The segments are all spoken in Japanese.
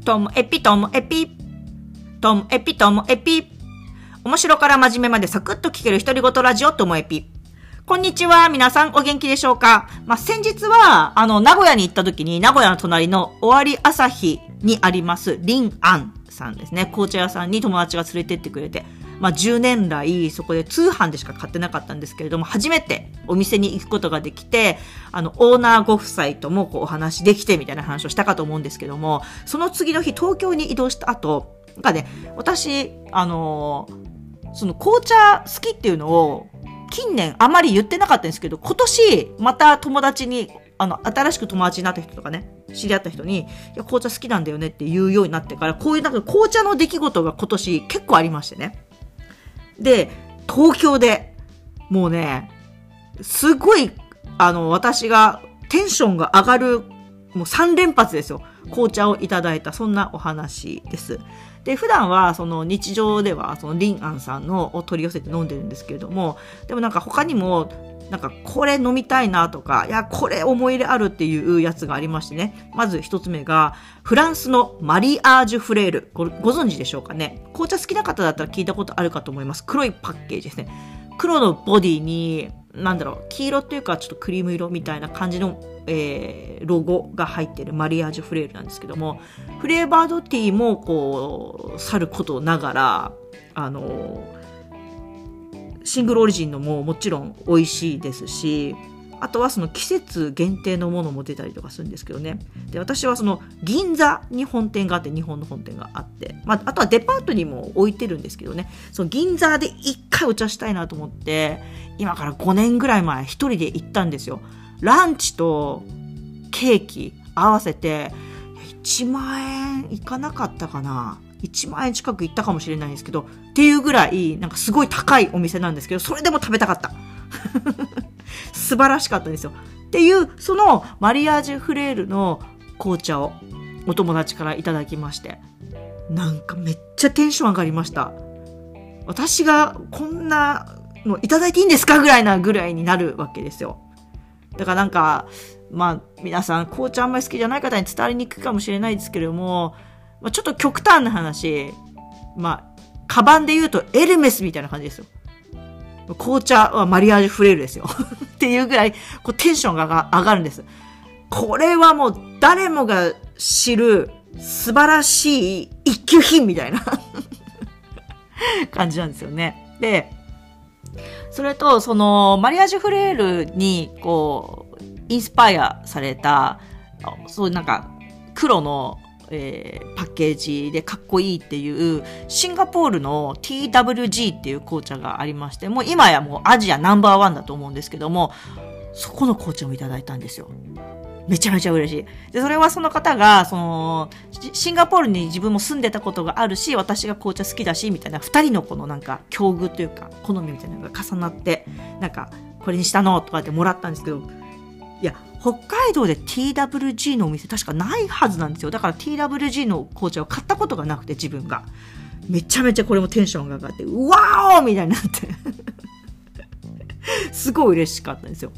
ともエピともエピ。ともエピともエピ。面白から真面目までサクッと聞ける独り言ラジオともエピ。こんにちは。皆さんお元気でしょうか？まあ、先日は、あの、名古屋に行った時に、名古屋の隣の終わり朝日にあります、リンアンさんですね。紅茶屋さんに友達が連れてってくれて、まあ、10年来、そこで通販でしか買ってなかったんですけれども、初めてお店に行くことができて、あの、オーナーご夫妻ともこうお話できてみたいな話をしたかと思うんですけども、その次の日、東京に移動した後、なんかね、私、あの、その紅茶好きっていうのを、近年あまり言ってなかったんですけど、今年また友達に、あの、新しく友達になった人とかね、知り合った人に、いや、紅茶好きなんだよねって言うようになってから、こういうなんか紅茶の出来事が今年結構ありましてね。で、東京で、もうね、すごい、あの、私がテンションが上がる、もう3連発ですよ。紅茶をいただいた、そんなお話です。で、普段は、その日常では、そのリンアンさんのを取り寄せて飲んでるんですけれども、でもなんか他にも、なんかこれ飲みたいなとか、いや、これ思い入れあるっていうやつがありましてね。まず一つ目が、フランスのマリアージュフレール。ご存知でしょうかね。紅茶好きな方だったら聞いたことあるかと思います。黒いパッケージですね。黒のボディに、なんだろう、黄色っていうかちょっとクリーム色みたいな感じのえー、ロゴが入ってるマリアージュフレールなんですけども、フレーバードティーもこう、去ることながら、あの、シングルオリジンのももちろん美味しいですし、あとはその季節限定のものも出たりとかするんですけどね。で、私はその銀座に本店があって、日本の本店があって、まあ、あとはデパートにも置いてるんですけどね、その銀座で一回お茶したいなと思って、今から5年ぐらい前一人で行ったんですよ。ランチとケーキ合わせて1万円いかなかったかな1万円近くいったかもしれないんですけどっていうぐらいなんかすごい高いお店なんですけどそれでも食べたかった。素晴らしかったんですよ。っていうそのマリアージュフレールの紅茶をお友達からいただきましてなんかめっちゃテンション上がりました。私がこんなのいただいていいんですかぐらいなぐらいになるわけですよ。だからなんか、まあ、皆さん、紅茶あんまり好きじゃない方に伝わりにくいかもしれないですけれども、まあ、ちょっと極端な話、まあ、カバンで言うとエルメスみたいな感じですよ。紅茶はマリアージュフレールですよ。っていうぐらい、こうテンションが上がるんです。これはもう誰もが知る素晴らしい一級品みたいな 感じなんですよね。で、それと、その、マリアージュフレールに、こう、インスパイアされた、そういうなんか、黒の、えー、パッケージでかっこいいっていう、シンガポールの TWG っていう紅茶がありまして、もう今やもうアジアナンバーワンだと思うんですけども、そこの紅茶をいただいたんですよ。めちゃめちゃ嬉しい。で、それはその方が、その、シンガポールに自分も住んでたことがあるし、私が紅茶好きだし、みたいな、二人のこのなんか、境遇というか、好みみたいなのが重なって、なんか、これにしたのとかってもらったんですけど、北海道で TWG のお店確かないはずなんですよ。だから TWG の紅茶を買ったことがなくて、自分が。めちゃめちゃこれもテンションが上がって、うわーみたいになって すごい嬉しかったんですよ。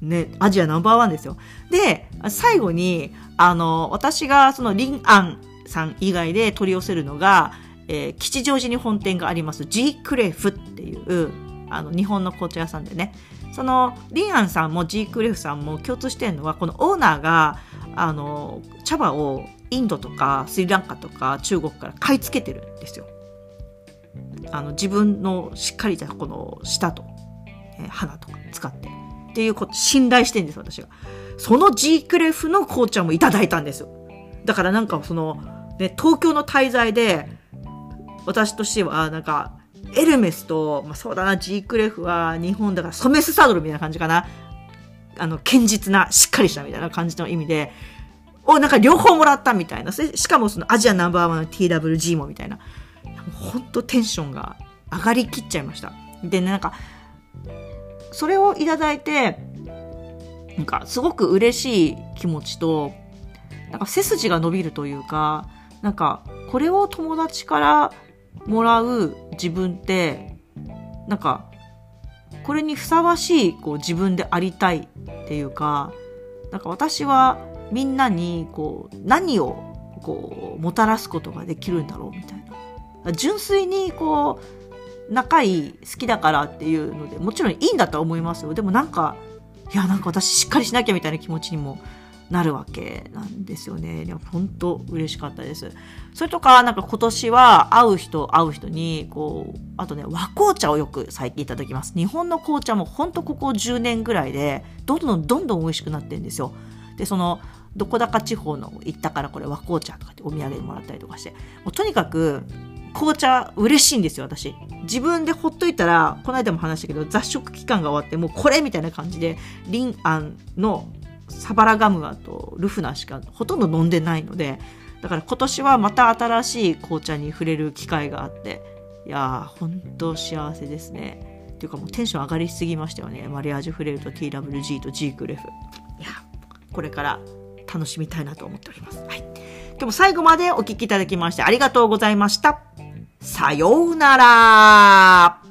ね、アジアナンバーワンですよ。で、最後に、あの、私がそのリンアンさん以外で取り寄せるのが、えー、吉祥寺に本店があります G クレフっていう、あの、日本の紅茶屋さんでね、その、リンアンさんも G クレフさんも共通してるのは、このオーナーが、あの、茶葉をインドとかスリランカとか中国から買い付けてるんですよ。あの、自分のしっかりしたこの舌と、えー、花とか使って。っていうこと、信頼してんです、私が。その G クレフの紅茶もいただいたんですよ。だからなんかその、ね、東京の滞在で、私としては、なんか、エルメスと、まあ、そうだな、G クレフは日本だから、ソメスサドルみたいな感じかな。あの、堅実な、しっかりしたみたいな感じの意味で、をなんか両方もらったみたいな。しかもそのアジアナンバーワンの TWG もみたいな。ほんとテンションが上がりきっちゃいました。でね、なんか、それをいただいて、なんかすごく嬉しい気持ちと、なんか背筋が伸びるというか、なんかこれを友達からもらう自分って、なんかこれにふさわしいこう自分でありたいっていうか、なんか私はみんなにこう何をこう、もたらすことができるんだろうみたいな。純粋にこう、仲いい、好きだからっていうので、もちろんいいんだとは思いますよ。でもなんか、いや、なんか私しっかりしなきゃみたいな気持ちにもなるわけなんですよね。でも本当嬉しかったです。それとか、なんか今年は会う人、会う人に、こう、あとね、和紅茶をよく最近いただきます。日本の紅茶も本当ここ10年ぐらいで、どんどんどんどん美味しくなってるんですよ。で、その、どこだか地方の行ったからこれ和紅茶とかってお土産でもらったりとかして、もうとにかく、紅茶嬉しいんですよ、私。自分でほっといたら、この間も話したけど、雑食期間が終わって、もうこれみたいな感じで、リンアンのサバラガムアとルフナしかほとんど飲んでないので、だから今年はまた新しい紅茶に触れる機会があって、いやー、本当幸せですね。っていうかもうテンション上がりすぎましたよね。マリアージュフレールと TWG と G クレフ。いや、これから楽しみたいなと思っております。はい。今日も最後までお聴きいただきましてありがとうございました。さようなら